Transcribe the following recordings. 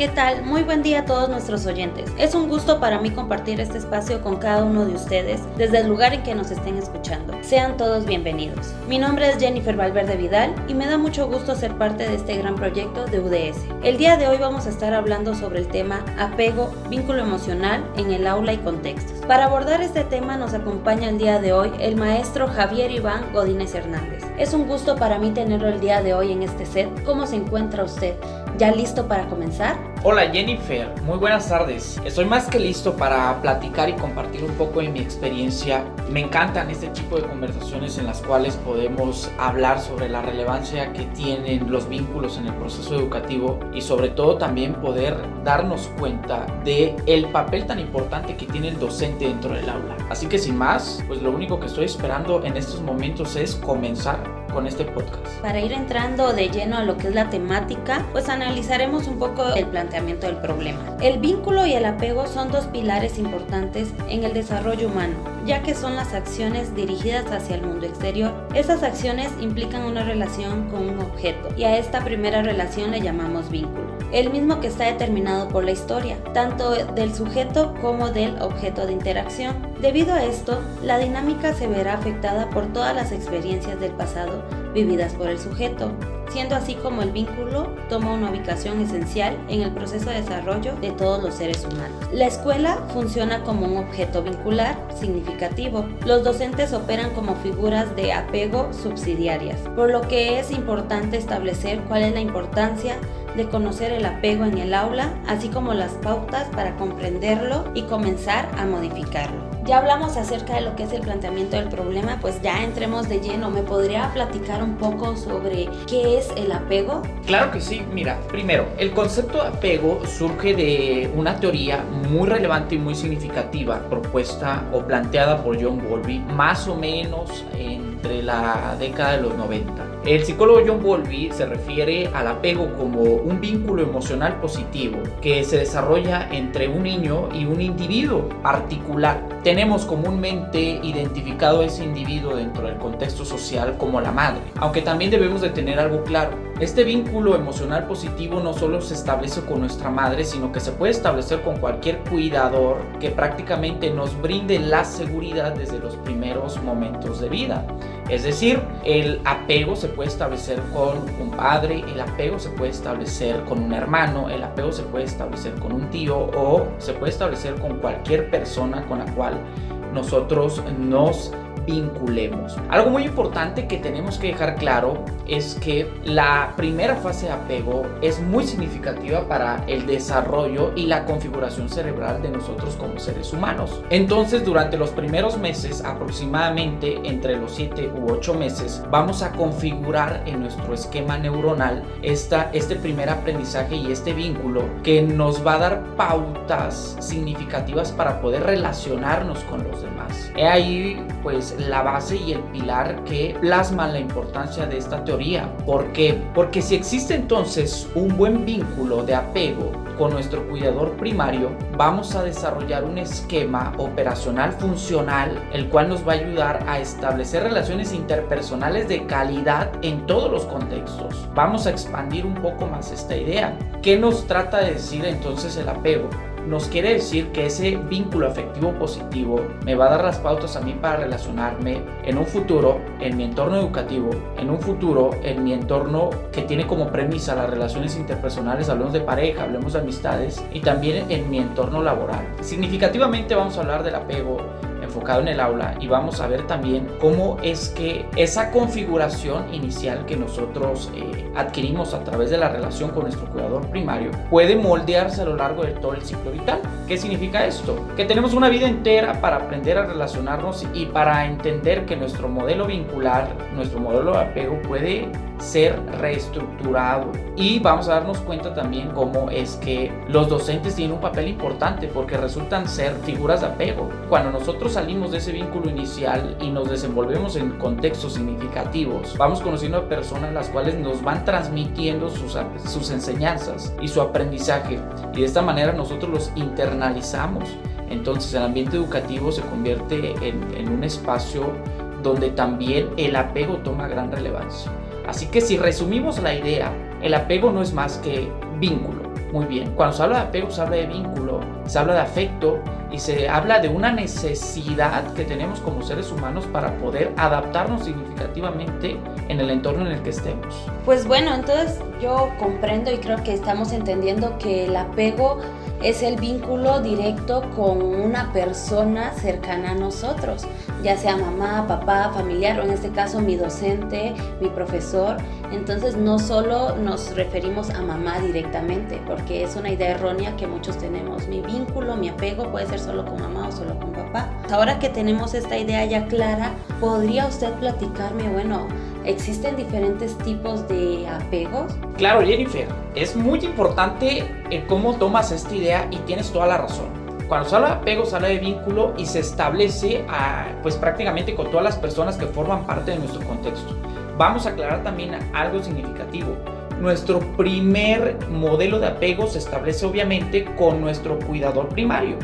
¿qué tal? Muy buen día a todos nuestros oyentes. Es un gusto para mí compartir este espacio con cada uno de ustedes desde el lugar en que nos estén escuchando. Sean todos bienvenidos. Mi nombre es Jennifer Valverde Vidal y me da mucho gusto ser parte de este gran proyecto de UDS. El día de hoy vamos a estar hablando sobre el tema apego, vínculo emocional en el aula y contextos. Para abordar este tema nos acompaña el día de hoy el maestro Javier Iván Godínez Hernández. Es un gusto para mí tenerlo el día de hoy en este set. ¿Cómo se encuentra usted? ¿Ya listo para comenzar? Hola Jennifer, muy buenas tardes. Estoy más que listo para platicar y compartir un poco de mi experiencia. Me encantan este tipo de conversaciones en las cuales podemos hablar sobre la relevancia que tienen los vínculos en el proceso educativo y sobre todo también poder darnos cuenta de el papel tan importante que tiene el docente dentro del aula. Así que sin más, pues lo único que estoy esperando en estos momentos es comenzar con este podcast. Para ir entrando de lleno a lo que es la temática, pues analizaremos un poco el planteamiento del problema. El vínculo y el apego son dos pilares importantes en el desarrollo humano, ya que son las acciones dirigidas hacia el mundo exterior. Esas acciones implican una relación con un objeto y a esta primera relación le llamamos vínculo, el mismo que está determinado por la historia, tanto del sujeto como del objeto de interacción. Debido a esto, la dinámica se verá afectada por todas las experiencias del pasado vividas por el sujeto, siendo así como el vínculo toma una ubicación esencial en el proceso de desarrollo de todos los seres humanos. La escuela funciona como un objeto vincular significativo. Los docentes operan como figuras de apego subsidiarias, por lo que es importante establecer cuál es la importancia de conocer el apego en el aula, así como las pautas para comprenderlo y comenzar a modificarlo. Ya hablamos acerca de lo que es el planteamiento del problema, pues ya entremos de lleno. ¿Me podría platicar un poco sobre qué es el apego? Claro que sí, mira, primero, el concepto de apego surge de una teoría muy relevante y muy significativa propuesta o planteada por John Bowlby más o menos entre la década de los 90. El psicólogo John Bowlby se refiere al apego como un vínculo emocional positivo que se desarrolla entre un niño y un individuo particular. Tenemos comúnmente identificado a ese individuo dentro del contexto social como la madre, aunque también debemos de tener algo claro. Este vínculo emocional positivo no solo se establece con nuestra madre, sino que se puede establecer con cualquier cuidador que prácticamente nos brinde la seguridad desde los primeros momentos de vida. Es decir, el apego se puede establecer con un padre, el apego se puede establecer con un hermano, el apego se puede establecer con un tío o se puede establecer con cualquier persona con la cual nosotros nos vinculemos. Algo muy importante que tenemos que dejar claro es que la primera fase de apego es muy significativa para el desarrollo y la configuración cerebral de nosotros como seres humanos. Entonces, durante los primeros meses, aproximadamente entre los 7 u 8 meses, vamos a configurar en nuestro esquema neuronal esta, este primer aprendizaje y este vínculo que nos va a dar pautas significativas para poder relacionarnos con los demás. He ahí, pues, la base y el pilar que plasma la importancia de esta teoría. ¿Por qué? Porque si existe entonces un buen vínculo de apego con nuestro cuidador primario, vamos a desarrollar un esquema operacional funcional, el cual nos va a ayudar a establecer relaciones interpersonales de calidad en todos los contextos. Vamos a expandir un poco más esta idea. ¿Qué nos trata de decir entonces el apego? Nos quiere decir que ese vínculo afectivo positivo me va a dar las pautas a mí para relacionarme en un futuro en mi entorno educativo, en un futuro en mi entorno que tiene como premisa las relaciones interpersonales, hablemos de pareja, hablemos de amistades y también en mi entorno laboral. Significativamente vamos a hablar del apego enfocado en el aula y vamos a ver también cómo es que esa configuración inicial que nosotros eh, adquirimos a través de la relación con nuestro cuidador primario puede moldearse a lo largo de todo el ciclo vital. ¿Qué significa esto? Que tenemos una vida entera para aprender a relacionarnos y para entender que nuestro modelo vincular, nuestro modelo de apego puede ser reestructurado y vamos a darnos cuenta también cómo es que los docentes tienen un papel importante porque resultan ser figuras de apego. Cuando nosotros salimos de ese vínculo inicial y nos desenvolvemos en contextos significativos, vamos conociendo a personas las cuales nos van transmitiendo sus, sus enseñanzas y su aprendizaje y de esta manera nosotros los internalizamos. Entonces el ambiente educativo se convierte en, en un espacio donde también el apego toma gran relevancia. Así que si resumimos la idea, el apego no es más que vínculo. Muy bien, cuando se habla de apego se habla de vínculo, se habla de afecto y se habla de una necesidad que tenemos como seres humanos para poder adaptarnos significativamente en el entorno en el que estemos. Pues bueno, entonces yo comprendo y creo que estamos entendiendo que el apego es el vínculo directo con una persona cercana a nosotros, ya sea mamá, papá, familiar o en este caso mi docente, mi profesor. Entonces no solo nos referimos a mamá directamente, porque es una idea errónea que muchos tenemos. Mi vínculo, mi apego puede ser solo con mamá o solo con papá. Ahora que tenemos esta idea ya clara, ¿podría usted platicarme, bueno, ¿Existen diferentes tipos de apegos? Claro, Jennifer, es muy importante el cómo tomas esta idea y tienes toda la razón. Cuando se habla de apego, se habla de vínculo y se establece a, pues prácticamente con todas las personas que forman parte de nuestro contexto. Vamos a aclarar también algo significativo. Nuestro primer modelo de apego se establece obviamente con nuestro cuidador primario.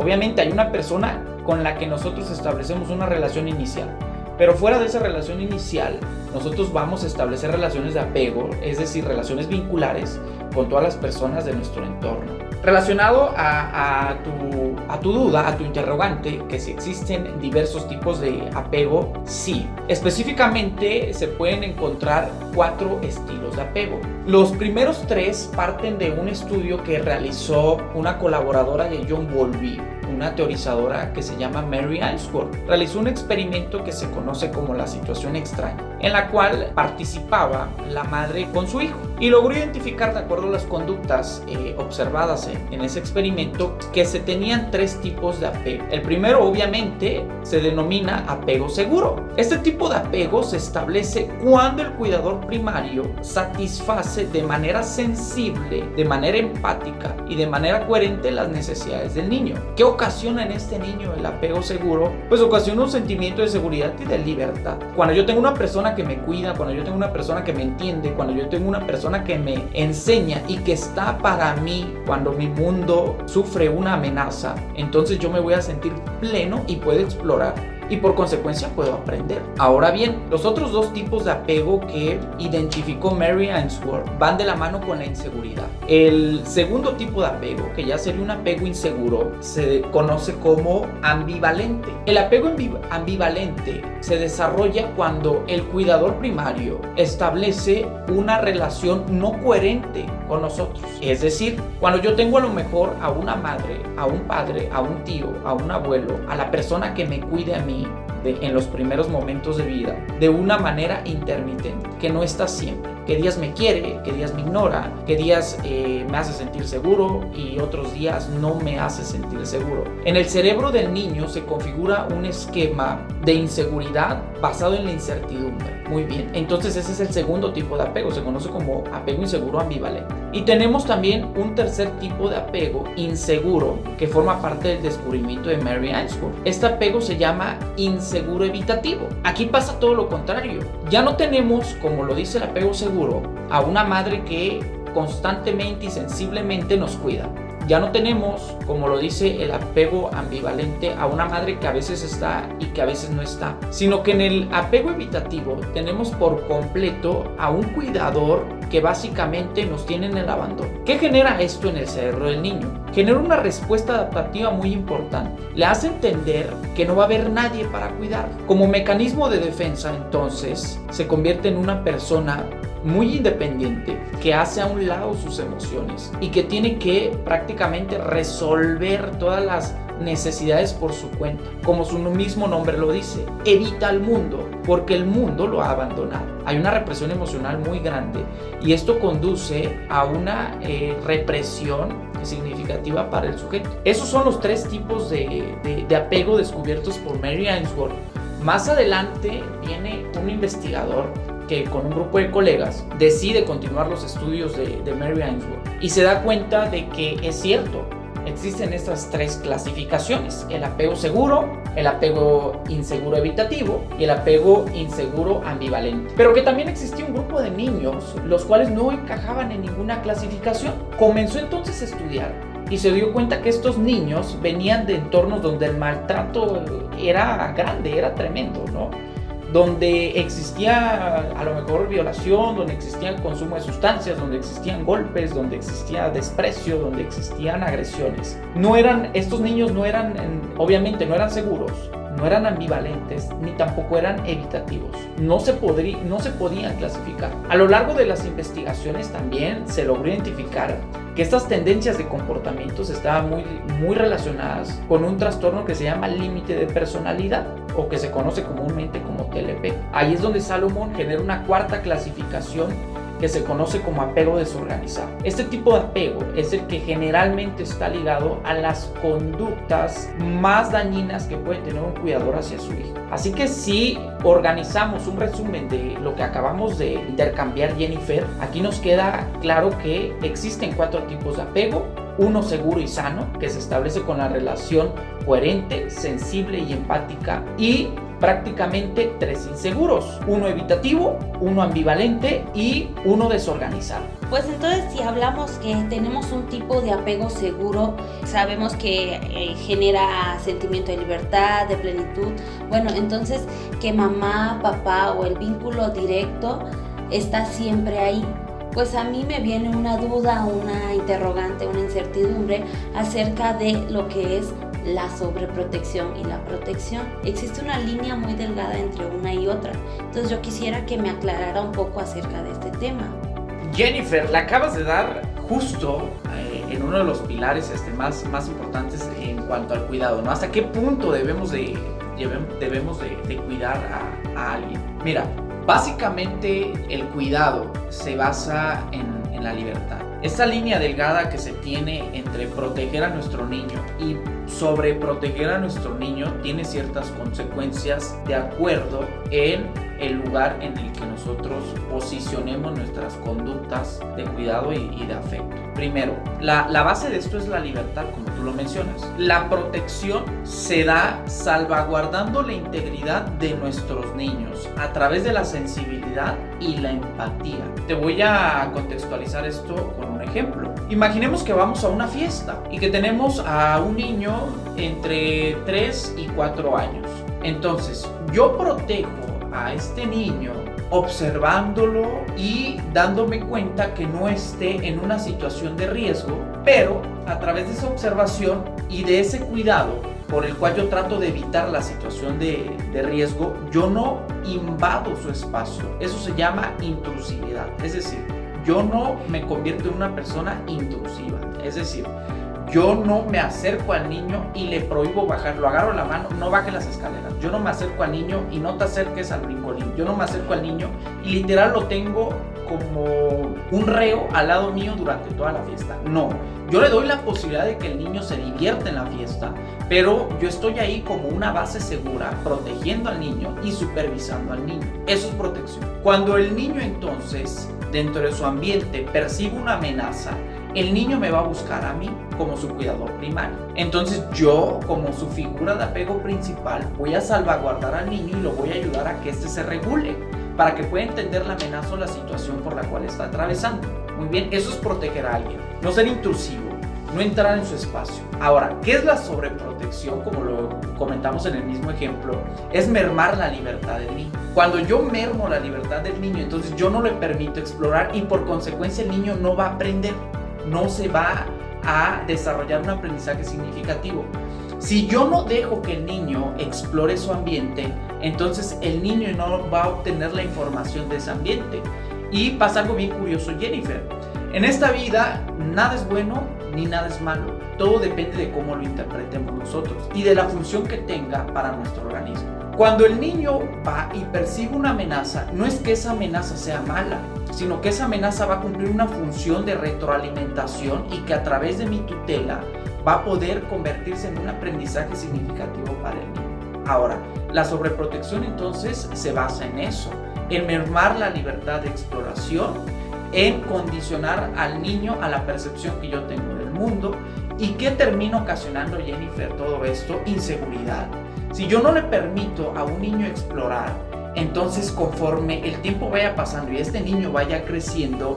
Obviamente hay una persona con la que nosotros establecemos una relación inicial. Pero fuera de esa relación inicial, nosotros vamos a establecer relaciones de apego, es decir, relaciones vinculares con todas las personas de nuestro entorno. Relacionado a, tu, tu duda, a tu interrogante, que si existen diversos tipos de apego, sí. Específicamente se pueden encontrar cuatro estilos de apego. Los primeros tres parten de un estudio que realizó una colaboradora de John Bowlby una teorizadora que se llama Mary Ainsworth, realizó un experimento que se conoce como la situación extraña, en la cual participaba la madre con su hijo y logró identificar, de acuerdo a las conductas eh, observadas en, en, ese experimento, que se tenían tres tipos de apego. El primero, obviamente, se denomina apego seguro. Este tipo de apego se establece cuando el cuidador primario satisface de manera sensible, de manera empática y de manera coherente las necesidades del niño. ¿Qué ocasiona en este niño el apego seguro? Pues ocasiona un sentimiento de seguridad y de libertad. Cuando yo tengo una persona que me cuida, cuando yo tengo una persona que me entiende, cuando yo tengo una persona que me enseña y que está para mí cuando mi mundo sufre una amenaza, entonces yo me voy a sentir pleno y puedo explorar y por consecuencia puedo aprender. Ahora bien, los otros dos tipos de apego que identificó Mary Ainsworth van de la mano con la inseguridad. El segundo tipo de apego, que ya sería un apego inseguro, se conoce como ambivalente. El apego ambivalente se desarrolla cuando el cuidador primario establece una relación no coherente nosotros. Es decir, cuando yo tengo a lo mejor a una madre, a un padre, a un tío, a un abuelo, a la persona que me cuide a mí, en los primeros momentos de vida de una manera intermitente, que no está siempre. Que días me quiere, que días me ignora, que días eh, me hace sentir seguro y otros días no me hace sentir seguro. En el cerebro del niño se configura un esquema de inseguridad basado en la incertidumbre. Muy bien, entonces ese es el segundo tipo de apego, se conoce como apego inseguro ambivalente. Y tenemos también un tercer tipo de apego inseguro que forma parte del descubrimiento de Mary Ainsworth. Este apego se llama inseguro evitativo. Aquí pasa todo lo contrario. Ya no tenemos, como lo dice el apego seguro, a una madre que constantemente y sensiblemente nos cuida. Ya no tenemos, como lo dice el apego ambivalente, a una madre que a veces está y que a veces no está, sino que en el apego evitativo tenemos por completo a un cuidador que básicamente nos tiene en el abandono. ¿Qué genera esto en el cerebro del niño? Genera una respuesta adaptativa muy importante. Le hace entender que no va a haber nadie para cuidar. Como mecanismo de defensa, entonces, se convierte en una persona muy independiente que hace a un lado sus emociones y que tiene que prácticamente resolver todas las necesidades por su cuenta. Como su mismo nombre lo dice, evita al mundo porque el mundo lo ha abandonado. Hay una represión emocional muy grande y esto conduce a una eh, represión significativa para el sujeto. Esos son los tres tipos de, de apego descubiertos por Mary Ainsworth. Más adelante viene un investigador que con un grupo de colegas decide continuar los estudios de, de Mary Ainsworth y se da cuenta de que es cierto, existen estas tres clasificaciones, el apego seguro, el apego inseguro evitativo y el apego inseguro ambivalente. Pero que también existía un grupo de niños los cuales no encajaban en ninguna clasificación. Comenzó entonces a estudiar y se dio cuenta que estos niños venían de entornos donde el maltrato era grande, era tremendo, ¿no? Donde existía a lo mejor violación, donde existía consumo de sustancias, donde existían golpes, donde existía desprecio, donde existían agresiones. No eran, estos niños no eran, obviamente no eran seguros, no eran ambivalentes ni tampoco eran evitativos. No se, podría, no se podían clasificar. A lo largo de las investigaciones también se logró identificar que estas tendencias de comportamientos estaban muy, muy relacionadas con un trastorno que se llama límite de personalidad que se conoce comúnmente como TLP. Ahí es donde Salomón genera una cuarta clasificación que se conoce como apego desorganizado. Este tipo de apego es el que generalmente está ligado a las conductas más dañinas que puede tener un cuidador hacia su hijo. Así que si organizamos un resumen de lo que acabamos de intercambiar Jennifer, aquí nos queda claro que existen cuatro tipos de apego. Uno seguro y sano, que se establece con la relación coherente, sensible y empática. Y prácticamente tres inseguros, uno evitativo, uno ambivalente y uno desorganizado. Pues entonces si hablamos que tenemos un tipo de apego seguro, sabemos que eh, genera sentimiento de libertad, de plenitud, bueno, entonces que mamá, papá o el vínculo directo está siempre ahí. Pues a mí me viene una duda, una interrogante, una incertidumbre acerca de lo que es la sobreprotección y la protección. Existe una línea muy delgada entre una y otra. Entonces yo quisiera que me aclarara un poco acerca de este tema. Jennifer, la acabas de dar justo eh, en uno de los pilares este, más, más importantes en cuanto al cuidado, ¿no? ¿Hasta qué punto debemos de, debemos de, cuidar a, alguien? Mira, básicamente el cuidado se basa en, en la libertad. Esta línea delgada que se tiene entre proteger a nuestro niño y sobreproteger a nuestro niño tiene ciertas consecuencias de acuerdo en el lugar en el que nosotros posicionemos nuestras conductas de cuidado y, de afecto. Primero, la, la, base de esto es la libertad, como tú lo mencionas. La protección se da salvaguardando la integridad de nuestros niños a través de la sensibilidad y la empatía. Te voy a contextualizar esto con un ejemplo. Imaginemos que vamos a una fiesta y que tenemos a un niño entre 3 y 4 años. Entonces, yo protejo a este niño observándolo y dándome cuenta que no esté en una situación de riesgo, pero a través de esa observación y de ese cuidado por el cual yo trato de evitar la situación de, de riesgo, yo no invado su espacio. Eso se llama intrusividad. Es decir, yo no me convierto en una persona intrusiva. Es decir, yo no me acerco al niño y le prohíbo bajar, lo agarro la mano, no baje las escaleras. Yo no me acerco al niño y no te acerques al brincolín. Yo no me acerco al niño y literal lo tengo como un reo al lado mío durante toda la fiesta. No, yo le doy la posibilidad de que el niño se divierta en la fiesta, pero yo estoy ahí como una base segura, protegiendo al niño y supervisando al niño. Eso es protección. Cuando el niño entonces, dentro de su ambiente, percibe una amenaza, el niño me va a buscar a mí como su cuidador primario. Entonces yo, como su figura de apego principal, voy a salvaguardar al niño y lo voy a ayudar a que éste se regule para que pueda entender la amenaza o la situación por la cual está atravesando. Muy bien, eso es proteger a alguien, no ser intrusivo, no entrar en su espacio. Ahora, ¿qué es la sobreprotección? Como lo comentamos en el mismo ejemplo, es mermar la libertad del niño. Cuando yo mermo la libertad del niño, entonces yo no le permito explorar y por consecuencia el niño no va a aprender no se va a desarrollar un aprendizaje significativo. Si yo no dejo que el niño explore su ambiente, entonces el niño no va a obtener la información de ese ambiente. Y pasa algo bien curioso, Jennifer. En esta vida nada es bueno ni nada es malo. Todo depende de cómo lo interpretemos nosotros y de la función que tenga para nuestro organismo. Cuando el niño va y percibe una amenaza, no es que esa amenaza sea mala, sino que esa amenaza va a cumplir una función de retroalimentación y que a través de mi tutela va a poder convertirse en un aprendizaje significativo para el niño. Ahora, la sobreprotección entonces se basa en eso, en mermar la libertad de exploración, en condicionar al niño a la percepción que yo tengo del mundo y que termina ocasionando, Jennifer, todo esto, inseguridad si yo no le permito a un niño explorar, entonces conforme el tiempo vaya pasando y este niño vaya creciendo,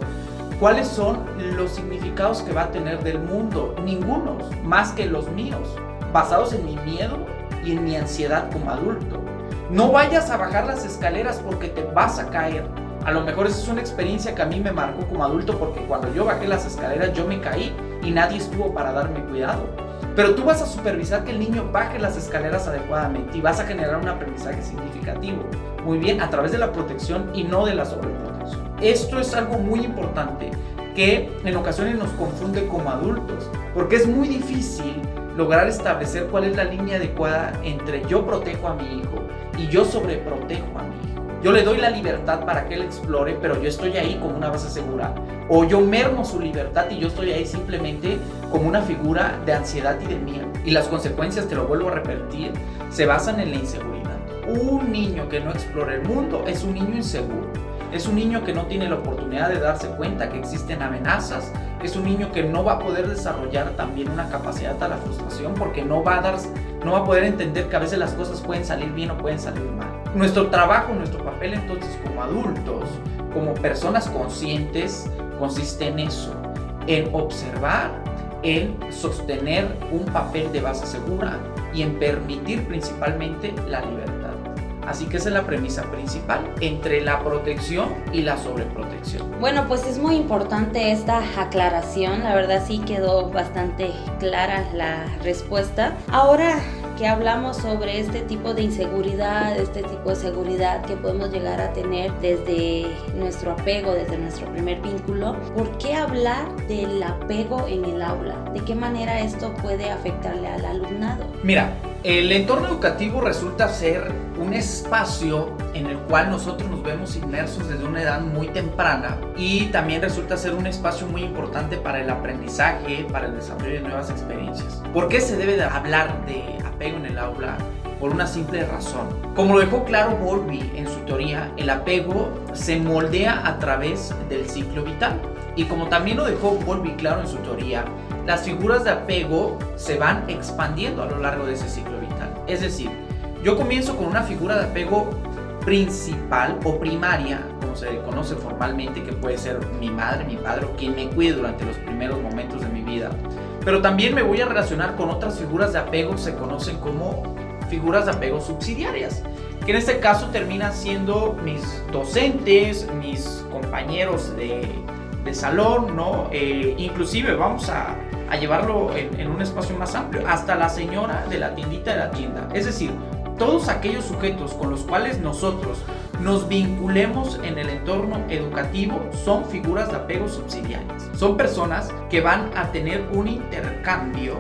¿cuáles son los significados que va a tener del mundo? Ningunos, más que los míos, basados en mi miedo y en mi ansiedad como adulto. No vayas a bajar las escaleras porque te vas a caer. A lo mejor esa es una experiencia que a mí me marcó como adulto porque cuando yo bajé las escaleras yo me caí y nadie estuvo para darme cuidado. Pero tú vas a supervisar que el niño baje las escaleras adecuadamente y vas a generar un aprendizaje significativo. Muy bien, a través de la protección y no de la sobreprotección. Esto es algo muy importante que en ocasiones nos confunde como adultos, porque es muy difícil lograr establecer cuál es la línea adecuada entre yo protejo a mi hijo y yo sobreprotejo a mi hijo. Yo le doy la libertad para que él explore, pero yo estoy ahí como una base segura. O yo mermo su libertad y yo estoy ahí simplemente como una figura de ansiedad y de miedo. Y las consecuencias, te lo vuelvo a repetir, se basan en la inseguridad. Un niño que no explora el mundo es un niño inseguro. Es un niño que no tiene la oportunidad de darse cuenta que existen amenazas. Es un niño que no va a poder desarrollar también una capacidad a la frustración porque no va a dar, no va a poder entender que a veces las cosas pueden salir bien o pueden salir mal. Nuestro trabajo, nuestro papel entonces como adultos, como personas conscientes, consiste en eso, en observar, en sostener un papel de base segura y en permitir principalmente la libertad. Así que esa es la premisa principal entre la protección y la sobreprotección. Bueno, pues es muy importante esta aclaración. La verdad sí quedó bastante clara la respuesta. Ahora que hablamos sobre este tipo de inseguridad, este tipo de seguridad que podemos llegar a tener desde nuestro apego, desde nuestro primer vínculo, ¿por qué hablar del apego en el aula? ¿De qué manera esto puede afectarle al alumnado? Mira, el entorno educativo resulta ser un espacio en el cual nosotros nos vemos inmersos desde una edad muy temprana y también resulta ser un espacio muy importante para el aprendizaje, para el desarrollo de nuevas experiencias. ¿Por qué se debe de hablar de apego en el aula? Por una simple razón. Como lo dejó claro Bowlby en su teoría, el apego se moldea a través del ciclo vital. Y como también lo dejó Bowlby claro en su teoría, las figuras de apego se van expandiendo a lo largo de ese ciclo vital. Es decir, yo comienzo con una figura de apego principal o primaria, como se conoce formalmente, que puede ser mi madre, mi padre quien me cuide durante los primeros momentos de mi vida. Pero también me voy a relacionar con otras figuras de apego, se conocen como figuras de apego subsidiarias, que en este caso terminan siendo mis docentes, mis compañeros de, de salón, ¿no? Eh, inclusive vamos a, a llevarlo en, un espacio más amplio, hasta la señora de la tiendita de la tienda. Es decir, todos aquellos sujetos con los cuales nosotros nos vinculemos en el entorno educativo son figuras de apego subsidiarias. Son personas que van a tener un intercambio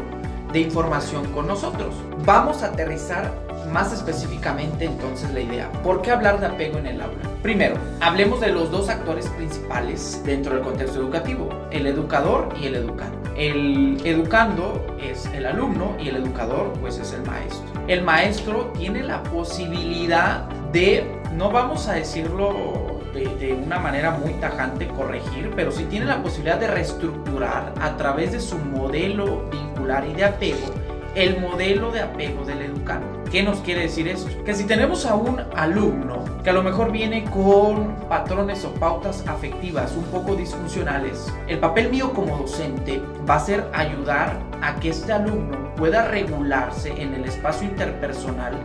de información con nosotros. Vamos a aterrizar más específicamente entonces la idea. ¿Por qué hablar de apego en el aula? Primero, hablemos de los dos actores principales dentro del contexto educativo, el educador y el educando. El educando es el alumno y el educador pues es el maestro. El maestro tiene la posibilidad de, no vamos a decirlo de, una manera muy tajante corregir, pero sí tiene la posibilidad de reestructurar a través de su modelo vincular y de apego el modelo de apego del educando. ¿Qué nos quiere decir esto? Que si tenemos a un alumno que a lo mejor viene con patrones o pautas afectivas un poco disfuncionales, el papel mío como docente va a ser ayudar a que este alumno pueda regularse en el espacio interpersonal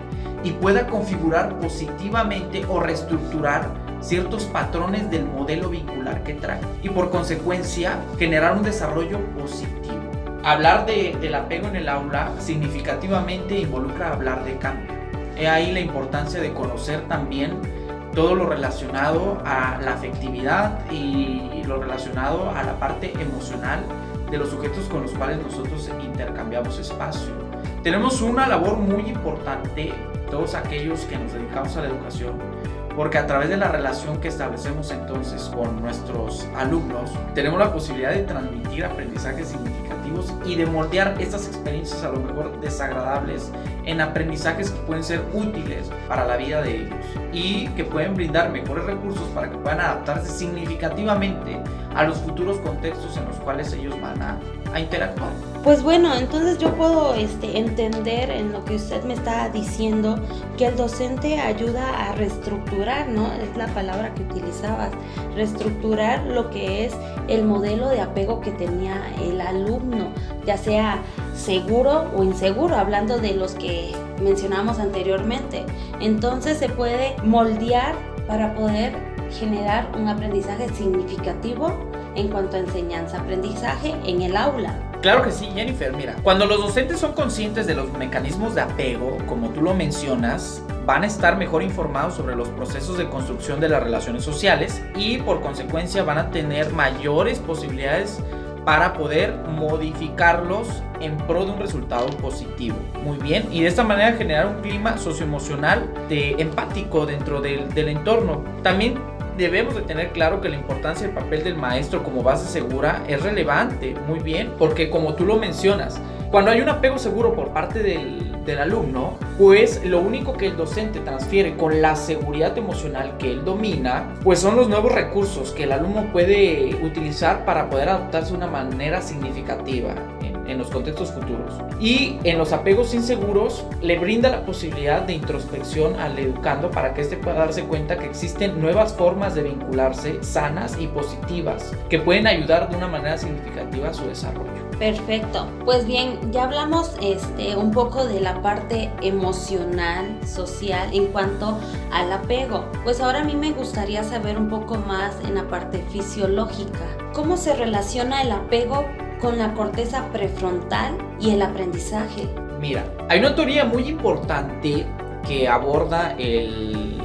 y pueda configurar positivamente o reestructurar ciertos patrones del modelo vincular que trae y por consecuencia generar un desarrollo positivo. Hablar de, del apego en el aula significativamente involucra hablar de cambio. He ahí la importancia de conocer también todo lo relacionado a la afectividad y lo relacionado a la parte emocional de los sujetos con los cuales nosotros intercambiamos espacio. Tenemos una labor muy importante, todos aquellos que nos dedicamos a la educación, porque a través de la relación que establecemos entonces con nuestros alumnos, tenemos la posibilidad de transmitir aprendizajes y de moldear estas experiencias a lo mejor desagradables en aprendizajes que pueden ser útiles para la vida de ellos y que pueden brindar mejores recursos para que puedan adaptarse significativamente a los futuros contextos en los cuales ellos van a, a interactuar. Pues bueno, entonces yo puedo este, entender en lo que usted me está diciendo que el docente ayuda a reestructurar, ¿no? Es la palabra que utilizabas, reestructurar lo que es el modelo de apego que tenía el alumno, ya sea seguro o inseguro, hablando de los que mencionamos anteriormente. Entonces se puede moldear para poder generar un aprendizaje significativo en cuanto a enseñanza-aprendizaje en el aula. Claro que sí, Jennifer. Mira, cuando los docentes son conscientes de los mecanismos de apego, como tú lo mencionas, van a estar mejor informados sobre los procesos de construcción de las relaciones sociales y por consecuencia van a tener mayores posibilidades para poder modificarlos en pro de un resultado positivo. Muy bien, y de esta manera generar un clima socioemocional de empático dentro del, del entorno. También debemos de tener claro que la importancia del papel del maestro como base segura es relevante, muy bien, porque como tú lo mencionas, cuando hay un apego seguro por parte del, del, alumno, pues lo único que el docente transfiere con la seguridad emocional que él domina, pues son los nuevos recursos que el alumno puede utilizar para poder adaptarse de una manera significativa en los contextos futuros. Y en los apegos inseguros le brinda la posibilidad de introspección al educando para que éste pueda darse cuenta que existen nuevas formas de vincularse sanas y positivas que pueden ayudar de una manera significativa a su desarrollo. Perfecto. Pues bien, ya hablamos este, un poco de la parte emocional, social en cuanto al apego. Pues ahora a mí me gustaría saber un poco más en la parte fisiológica. ¿Cómo se relaciona el apego con la corteza prefrontal y el aprendizaje? Mira, hay una teoría muy importante que aborda el,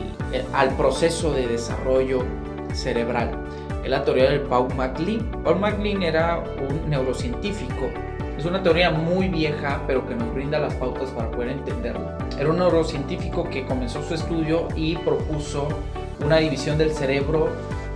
al proceso de desarrollo cerebral. Es la teoría del Paul MacLean. Paul MacLean era un neurocientífico. Es una teoría muy vieja, pero que nos brinda las pautas para poder entenderla. Era un neurocientífico que comenzó su estudio y propuso una división del cerebro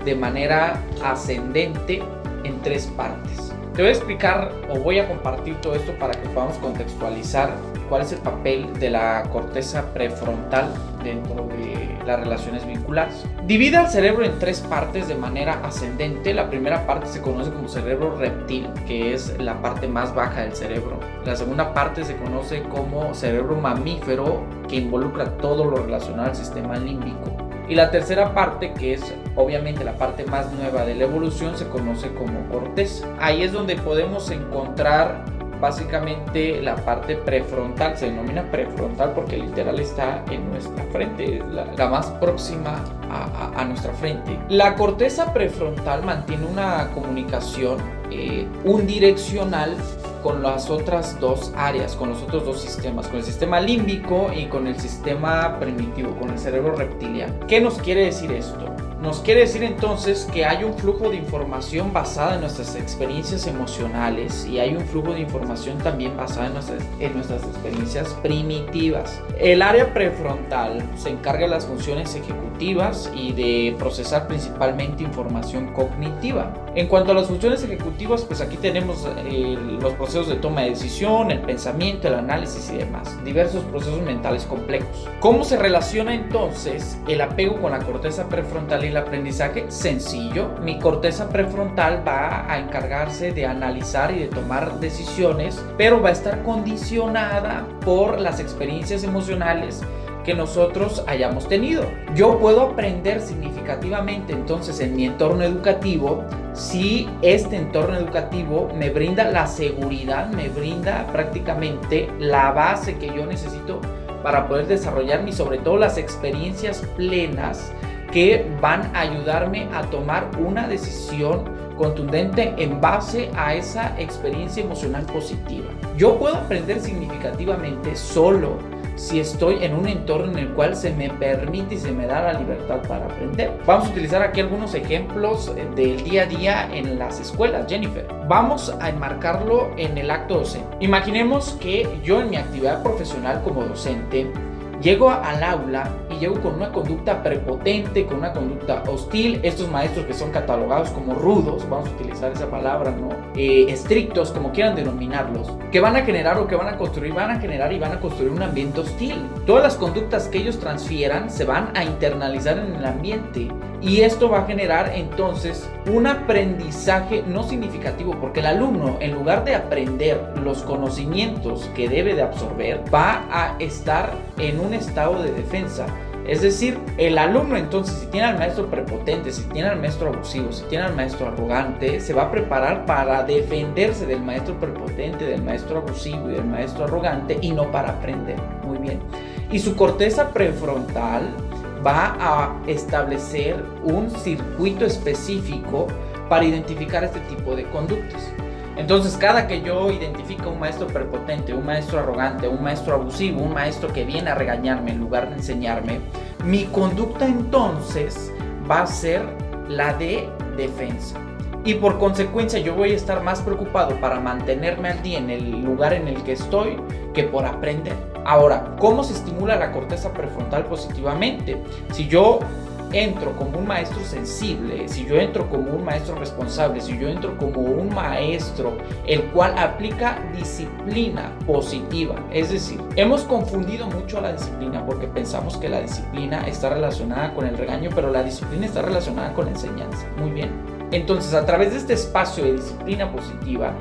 de manera ascendente en tres partes. Te voy a explicar o voy a compartir todo esto para que podamos contextualizar cuál es el papel de la corteza prefrontal dentro de las relaciones vinculares. Divide al cerebro en tres partes de manera ascendente. La primera parte se conoce como cerebro reptil, que es la parte más baja del cerebro. La segunda parte se conoce como cerebro mamífero, que involucra todo lo relacionado al sistema límbico. Y la tercera parte, que es obviamente la parte más nueva de la evolución, se conoce como corteza. Ahí es donde podemos encontrar básicamente la parte prefrontal, se denomina prefrontal porque literal está en nuestra frente, la, más próxima a, a, nuestra frente. La corteza prefrontal mantiene una comunicación eh, unidireccional con las otras dos áreas, con los otros dos sistemas, con el sistema límbico y con el sistema primitivo, con el cerebro reptiliano. ¿Qué nos quiere decir esto? Nos quiere decir entonces que hay un flujo de información basada en nuestras experiencias emocionales y hay un flujo de información también basada en nuestras, en nuestras experiencias primitivas. El área prefrontal se encarga de las funciones ejecutivas y de procesar principalmente información cognitiva. En cuanto a las funciones ejecutivas, pues aquí tenemos eh, los procesos de toma de decisión, el pensamiento, el análisis y demás, diversos procesos mentales complejos. ¿Cómo se relaciona entonces el apego con la corteza prefrontal aprendizaje sencillo. Mi corteza prefrontal va a encargarse de analizar y de tomar decisiones, pero va a estar condicionada por las experiencias emocionales que nosotros hayamos tenido. Yo puedo aprender significativamente entonces en mi entorno educativo si este entorno educativo me brinda la seguridad, me brinda prácticamente la base que yo necesito para poder desarrollarme y sobre todo las experiencias plenas que van a ayudarme a tomar una decisión contundente en base a esa experiencia emocional positiva. Yo puedo aprender significativamente solo si estoy en un entorno en el cual se me permite y se me da la libertad para aprender. Vamos a utilizar aquí algunos ejemplos del día a día en las escuelas, Jennifer. Vamos a enmarcarlo en el acto docente. Imaginemos que yo en mi actividad profesional como docente llego al aula y llego con una conducta prepotente, con una conducta hostil, estos maestros que son catalogados como rudos, vamos a utilizar esa palabra, ¿no? Eh, estrictos, como quieran denominarlos, que van a generar o que van a construir, van a generar y van a construir un ambiente hostil. Todas las conductas que ellos transfieran se van a internalizar en el ambiente y esto va a generar entonces un aprendizaje no significativo, porque el alumno, en lugar de aprender los conocimientos que debe de absorber, va a estar en un estado de defensa. Es decir, el alumno entonces, si tiene al maestro prepotente, si tiene al maestro abusivo, si tiene al maestro arrogante, se va a preparar para defenderse del maestro prepotente, del maestro abusivo y del maestro arrogante y no para aprender. Muy bien. Y su corteza prefrontal va a establecer un circuito específico para identificar este tipo de conductas. Entonces, cada que yo identifico un maestro prepotente, un maestro arrogante, un maestro abusivo, un maestro que viene a regañarme en lugar de enseñarme, mi conducta entonces va a ser la de defensa. Y por consecuencia yo voy a estar más preocupado para mantenerme al día en el lugar en el que estoy que por aprender. Ahora, ¿cómo se estimula la corteza prefrontal positivamente? Si yo entro como un maestro sensible, si yo entro como un maestro responsable, si yo entro como un maestro el cual aplica disciplina positiva, es decir, hemos confundido mucho la disciplina porque pensamos que la disciplina está relacionada con el regaño, pero la disciplina está relacionada con la enseñanza. Muy bien. Entonces, a través de este espacio de disciplina positiva,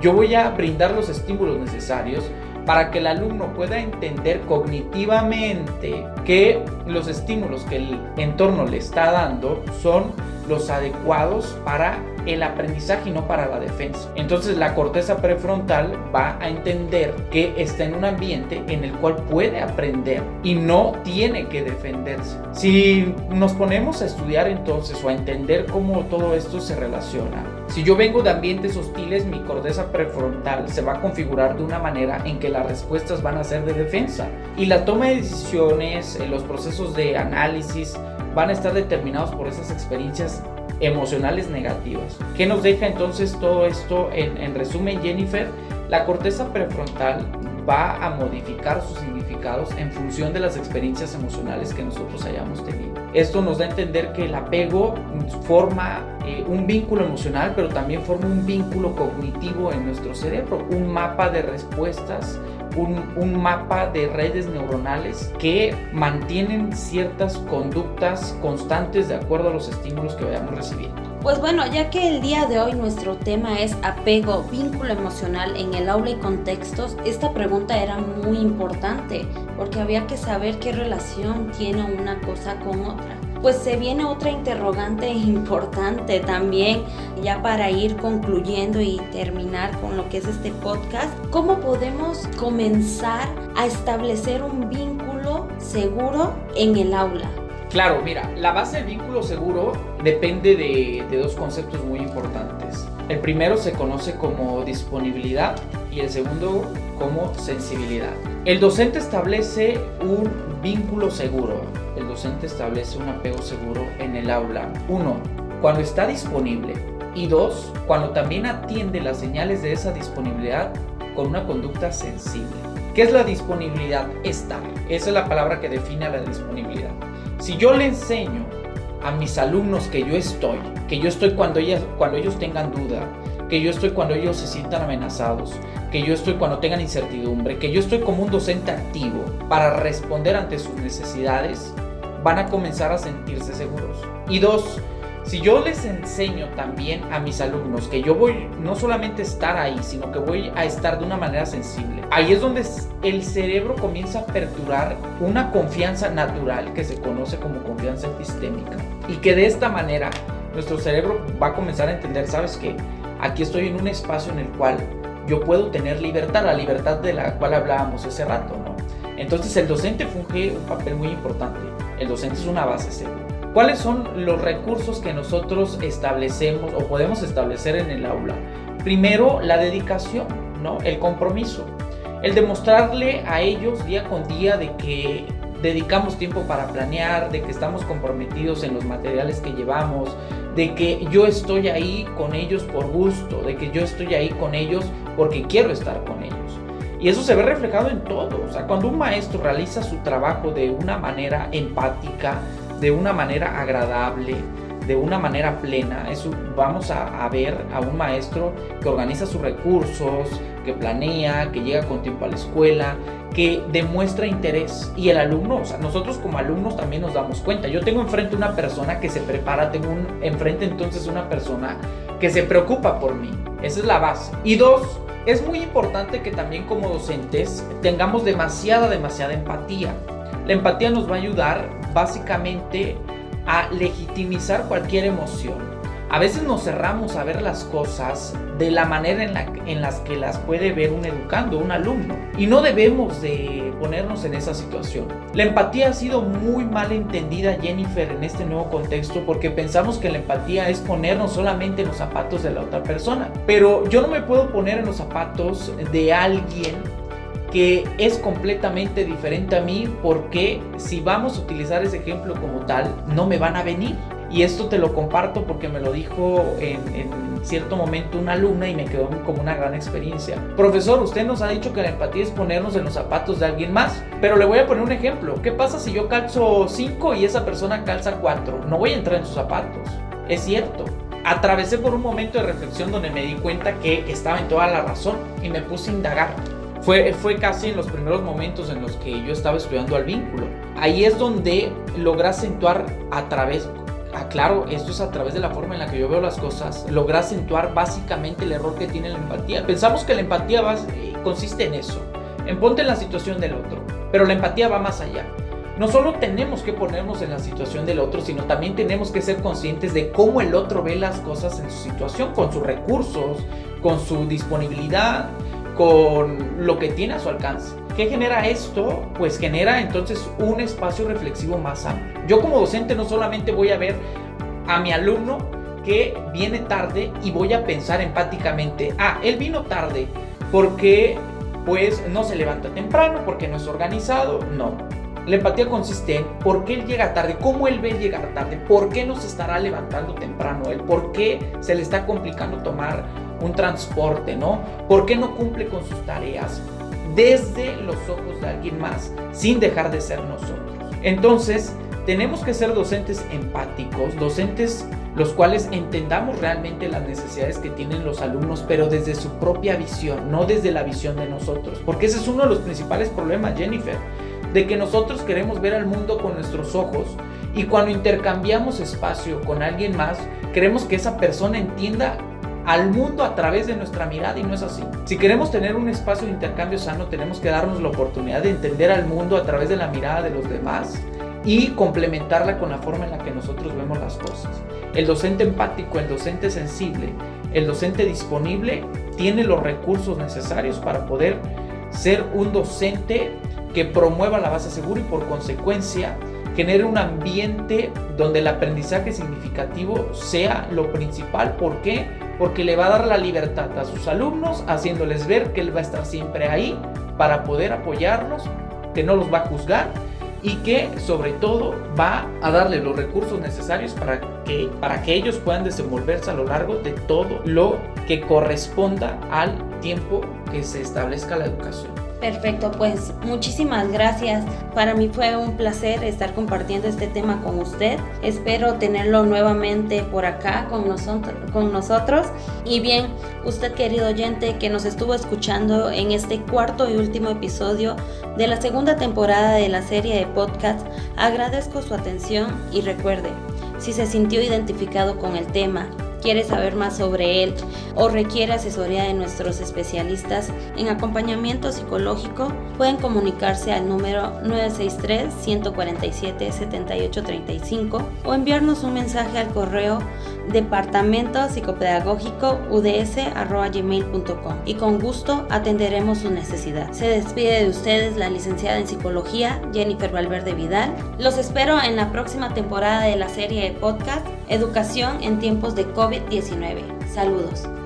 yo voy a brindar los estímulos necesarios para que el alumno pueda entender cognitivamente que los estímulos que el entorno le está dando son los adecuados para el aprendizaje y no para la defensa. Entonces la corteza prefrontal va a entender que está en un ambiente en el cual puede aprender y no tiene que defenderse. Si nos ponemos a estudiar entonces o a entender cómo todo esto se relaciona, si yo vengo de ambientes hostiles, mi corteza prefrontal se va a configurar de una manera en que las respuestas van a ser de defensa y la toma de decisiones, eh, los procesos de análisis van a estar determinados por esas experiencias emocionales negativas. ¿Qué nos deja entonces todo esto? En, en resumen, Jennifer, la corteza prefrontal va a modificar sus significados en función de las experiencias emocionales que nosotros hayamos tenido. Esto nos da a entender que el apego forma eh, un vínculo emocional, pero también forma un vínculo cognitivo en nuestro cerebro, un mapa de respuestas, un, un mapa de redes neuronales que mantienen ciertas conductas constantes de acuerdo a los estímulos que vayamos recibiendo. Pues bueno, ya que el día de hoy nuestro tema es apego, vínculo emocional en el aula y contextos, esta pregunta era muy importante porque había que saber qué relación tiene una cosa con otra. Pues se viene otra interrogante importante también, ya para ir concluyendo y terminar con lo que es este podcast. ¿Cómo podemos comenzar a establecer un vínculo seguro en el aula? Claro, mira, la base del vínculo seguro depende de, dos conceptos muy importantes. El primero se conoce como disponibilidad y el segundo como sensibilidad. El docente establece un vínculo seguro, el docente establece un apego seguro en el aula. Uno, cuando está disponible y dos, cuando también atiende las señales de esa disponibilidad con una conducta sensible. ¿Qué es la disponibilidad? Estar. Esa es la palabra que define a la disponibilidad. Si yo le enseño a mis alumnos que yo estoy, que yo estoy cuando, ellas, cuando ellos tengan duda, que yo estoy cuando ellos se sientan amenazados, que yo estoy cuando tengan incertidumbre, que yo estoy como un docente activo para responder ante sus necesidades, van a comenzar a sentirse seguros. Y dos, si yo les enseño también a mis alumnos que yo voy no solamente a estar ahí, sino que voy a estar de una manera sensible, ahí es donde el cerebro comienza a aperturar una confianza natural que se conoce como confianza epistémica. Y que de esta manera nuestro cerebro va a comenzar a entender, ¿sabes qué? Aquí estoy en un espacio en el cual yo puedo tener libertad, la libertad de la cual hablábamos hace rato, ¿no? Entonces el docente funge un papel muy importante. El docente es una base segura. ¿Cuáles son los recursos que nosotros establecemos o podemos establecer en el aula? Primero, la dedicación, ¿no? El compromiso. El demostrarle a ellos día con día de que dedicamos tiempo para planear, de que estamos comprometidos en los materiales que llevamos, de que yo estoy ahí con ellos por gusto, de que yo estoy ahí con ellos porque quiero estar con ellos. Y eso se ve reflejado en todo. O sea, cuando un maestro realiza su trabajo de una manera empática, de una manera agradable, de una manera plena. Eso vamos a, ver a un maestro que organiza sus recursos, que planea, que llega con tiempo a la escuela, que demuestra interés. Y el alumno, o sea, nosotros como alumnos también nos damos cuenta. Yo tengo enfrente una persona que se prepara, tengo un, enfrente entonces una persona que se preocupa por mí. Esa es la base. Y dos, es muy importante que también como docentes tengamos demasiada, demasiada empatía. La empatía nos va a ayudar básicamente a legitimizar cualquier emoción. A veces nos cerramos a ver las cosas de la manera en la en las que las puede ver un educando, un alumno. Y no debemos de ponernos en esa situación. La empatía ha sido muy mal entendida, Jennifer, en este nuevo contexto porque pensamos que la empatía es ponernos solamente en los zapatos de la otra persona. Pero yo no me puedo poner en los zapatos de alguien que es completamente diferente a mí porque si vamos a utilizar ese ejemplo como tal, no me van a venir. Y esto te lo comparto porque me lo dijo en, cierto momento una alumna y me quedó como una gran experiencia. Profesor, usted nos ha dicho que la empatía es ponernos en los zapatos de alguien más, pero le voy a poner un ejemplo. ¿Qué pasa si yo calzo 5 y esa persona calza 4? No voy a entrar en sus zapatos. Es cierto, atravesé por un momento de reflexión donde me di cuenta que estaba en toda la razón y me puse a indagar. Fue, fue casi en los primeros momentos en los que yo estaba estudiando al vínculo. Ahí es donde logra acentuar a través, aclaro, esto es a través de la forma en la que yo veo las cosas, logra acentuar básicamente el error que tiene la empatía. Pensamos que la empatía va, eh, consiste en eso, en ponte en la situación del otro, pero la empatía va más allá. No solo tenemos que ponernos en la situación del otro, sino también tenemos que ser conscientes de cómo el otro ve las cosas en su situación, con sus recursos, con su disponibilidad, con lo que tiene a su alcance. ¿Qué genera esto? Pues genera entonces un espacio reflexivo más amplio. Yo como docente no solamente voy a ver a mi alumno que viene tarde y voy a pensar empáticamente, ah, él vino tarde porque pues no se levanta temprano, porque no es organizado, no. La empatía consiste en por qué él llega tarde, cómo él ve llegar tarde, por qué no se estará levantando temprano él, por qué se le está complicando tomar un transporte, ¿no? ¿Por qué no cumple con sus tareas desde los ojos de alguien más sin dejar de ser nosotros? Entonces, tenemos que ser docentes empáticos, docentes los cuales entendamos realmente las necesidades que tienen los alumnos, pero desde su propia visión, no desde la visión de nosotros. Porque ese es uno de los principales problemas, Jennifer, de que nosotros queremos ver al mundo con nuestros ojos y cuando intercambiamos espacio con alguien más, queremos que esa persona entienda al mundo a través de nuestra mirada y no es así. Si queremos tener un espacio de intercambio sano, tenemos que darnos la oportunidad de entender al mundo a través de la mirada de los demás y complementarla con la forma en la que nosotros vemos las cosas. El docente empático, el docente sensible, el docente disponible tiene los recursos necesarios para poder ser un docente que promueva la base segura y por consecuencia genere un ambiente donde el aprendizaje significativo sea lo principal. ¿Por qué? Porque le va a dar la libertad a sus alumnos, haciéndoles ver que él va a estar siempre ahí para poder apoyarlos, que no los va a juzgar y que sobre todo va a darle los recursos necesarios para que, para que ellos puedan desenvolverse a lo largo de todo lo que corresponda al tiempo que se establezca la educación. Perfecto, pues muchísimas gracias. Para mí fue un placer estar compartiendo este tema con usted. Espero tenerlo nuevamente por acá con, nosotros, con nosotros. Y bien, usted querido oyente que nos estuvo escuchando en este cuarto y último episodio de la segunda temporada de la serie de podcast, agradezco su atención y recuerde, si se sintió identificado con el tema, quiere saber más sobre él o requiere asesoría de nuestros especialistas en acompañamiento psicológico, pueden comunicarse al número 963-147-7835 o enviarnos un mensaje al correo departamento psicopedagógico uds.gmail.com y con gusto atenderemos su necesidad. Se despide de ustedes la licenciada en psicología Jennifer Valverde Vidal. Los espero en la próxima temporada de la serie de podcast Educación en tiempos de COVID-19. Saludos.